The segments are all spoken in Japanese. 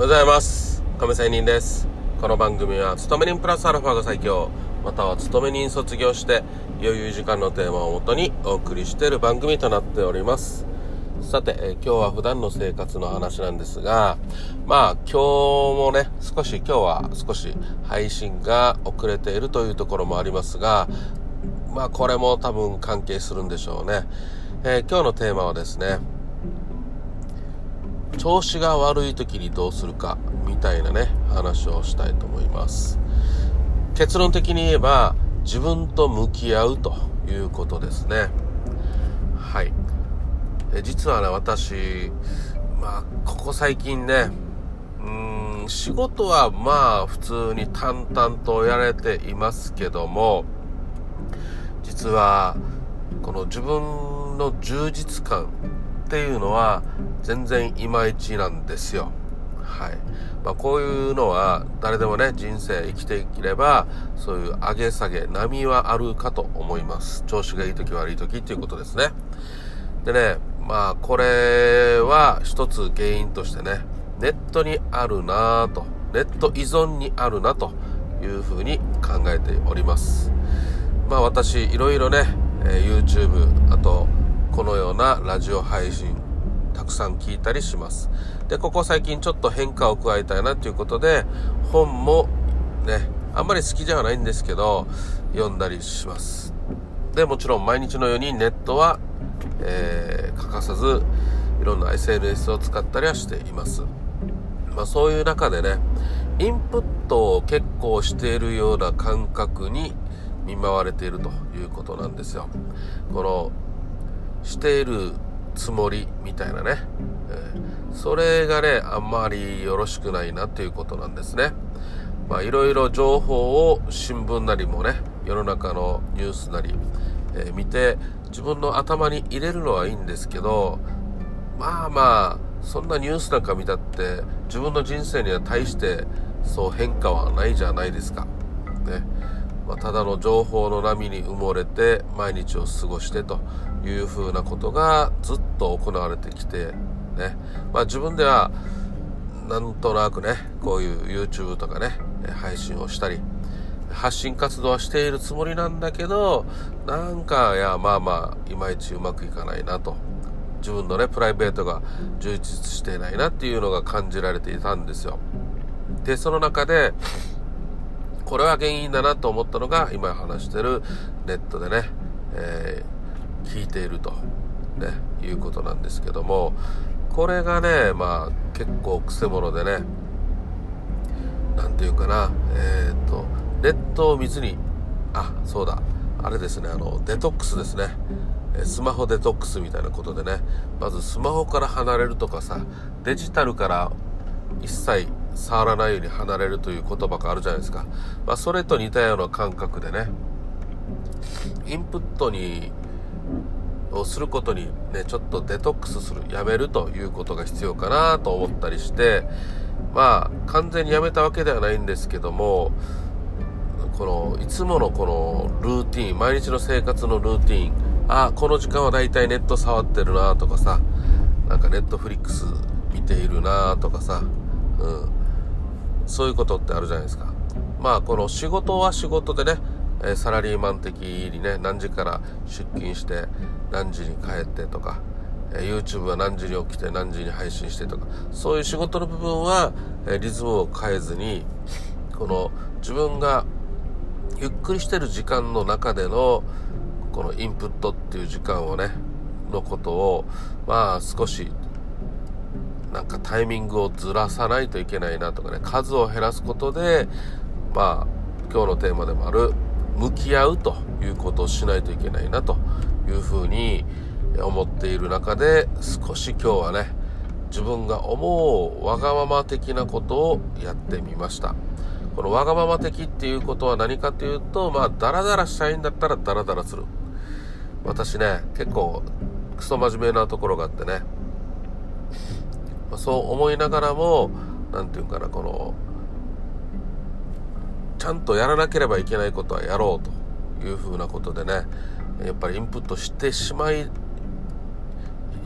おはようございます。亀仙人です。この番組は勤め人プラスアルファが最強または勤め人卒業して余裕時間のテーマをもとにお送りしている番組となっております。さて、え、今日は普段の生活の話なんですがまあ今日もね少し今日は少し配信が遅れているというところもありますがまあこれも多分関係するんでしょうね、えー、今日のテーマはですね調子が悪い時にどうするかみたいなね話をしたいと思います。結論的に言えば自分と向き合うということですね。はい。実はね私まあここ最近ねうん仕事はまあ普通に淡々とやれていますけども実はこの自分の充実感っていうのは全然いまいちなんですよ。はい。まあ、こういうのは誰でもね、人生生きていければ、そういう上げ下げ、波はあるかと思います。調子がいい時悪い時っていうことですね。でね、まあ、これは一つ原因としてね、ネットにあるなぁと、ネット依存にあるなというふうに考えております。まあ私、いろいろね、え、YouTube、あと、このようなラジオ配信たくさん聞いたりします。でここ最近ちょっと変化を加えたいなということで本もねあんまり好きじゃないんですけど読んだりします。でもちろん毎日のようにネットは、えー、欠かさずいろんな SNS を使ったりはしています。まあそういう中でねインプットを結構しているような感覚に見舞われているということなんですよ。このしているつもりみたいなね、えー、それがねあんまりよろしくないなっていうことなんですね。まあいろいろ情報を新聞なりもね世の中のニュースなり、えー、見て自分の頭に入れるのはいいんですけどまあまあそんなニュースなんか見たって自分の人生には対してそう変化はないじゃないですか。ね。まあ、ただの情報の波に埋もれて毎日を過ごしてというふうなことがずっと行われてきてね、まあ、自分ではなんとなくねこういう YouTube とかね配信をしたり発信活動はしているつもりなんだけどなんかいやまあまあいまいちうまくいかないなと。自分のねプライベートが充実していないなっていうのが感じられていたんですよ。でその中でこれは原因だなと思ったのが今話してるネットでね、えー、聞いていると、ね、いうことなんですけどもこれがねまあ結構くせ者でね何て言うかなえっ、とネットを見ずにあそうだあれですねあのデトックスですね。スマホデトックスみたいなことでねまずスマホから離れるとかさデジタルから一切触らないように離れるという言葉があるじゃないですか。まあ、それと似たような感覚でね、インプットに、をすることにね、ちょっとデトックスする、やめるということが必要かなと思ったりして、まあ、完全にやめたわけではないんですけども、この、いつものこのルーティン、毎日の生活のルーティン、あ、この時間はだいたいネット触ってるなとかさ、なんかネットフリックス見ているなとかさ、うん。そういうことってあるじゃないですか。まあ、この仕事は仕事でね、えサラリーマン的にね、何時から出勤して、何時に帰ってとか、え YouTube は何時に起きて何時に配信してとか、そういう仕事の部分は、えリズムを変えずに、この自分がゆっくりしてる時間の中での、このインプットっていう時間をね、のことを、まあ少しなんかタイミングをずらさないといけないなとかね、数を減らすことで、まあ、今日のテーマでもある、向き合うということをしないといけないなというふうに思っている中で、少し今日はね、自分が思うわがまま的なことをやってみました。このわがまま的っていうことは何かというと、まあ、ダラダラしたいんだったらダラダラする。私ね、結構、クソ真面目なところがあってね、ま、そう思いながらも何て言うかなこのちゃんとやらなければいけないことはやろうというふうなことでねやっぱりインプットしてしまい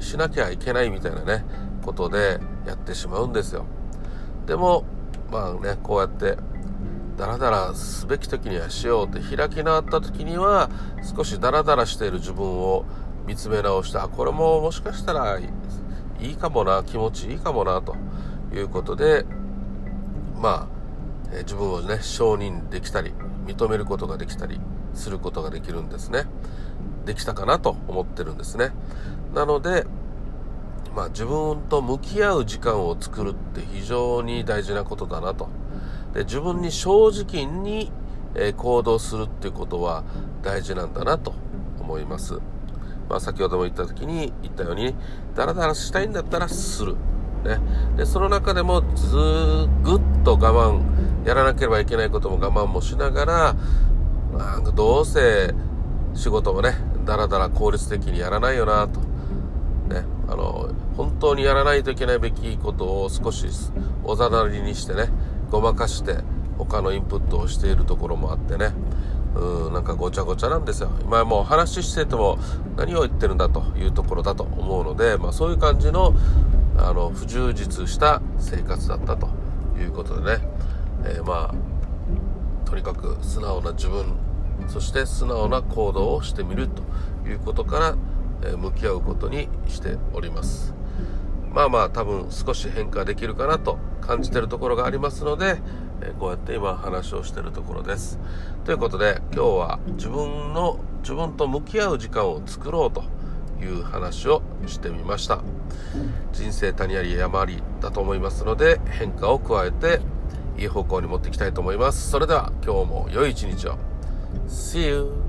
しなきゃいけないみたいなねことでやってしまうんですよ。でもまあねこうやってダラダラすべき時にはしようって開き直った時には少しダラダラしている自分を見つめ直してあこれももしかしたらいいかもな気持ちいいかもなということでまあ、自分をね承認できたり認めることができたりすることができるんですね。できたかなと思ってるんですね。なのでまあ、自分と向き合う時間を作るって非常に大事なことだなと。で自分に正直に、行動するっていうことは大事なんだなと思います、まあ、先ほども言った時に言ったようにダラダラしたいんだったらする、ね、でその中でもずぐっと我慢やらなければいけないことも我慢もしながらなんかどうせ仕事もねだらだら効率的にやらないよなと。ね。あの本当にやらないといけないべきことを少しおざなりにしてねごまかして他のインプットをしているところもあってね。なんかごちゃごちゃなんですよ。今もう話してても何を言ってるんだというところだと思うので、まあ、そういう感じのあの不充実した生活だったということでね、えー、まあとにかく素直な自分そして素直な行動をしてみるということからえ向き合うことにしております。まあまあ多分少し変化できるかなと感じてるところがありますのでこうやって今話をしてるところです。ということで今日は自分の自分と向き合う時間を作ろうという話をしてみました。人生谷あり山ありだと思いますので変化を加えていい方向に持っていきたいと思います。それでは今日も良い一日を。See you!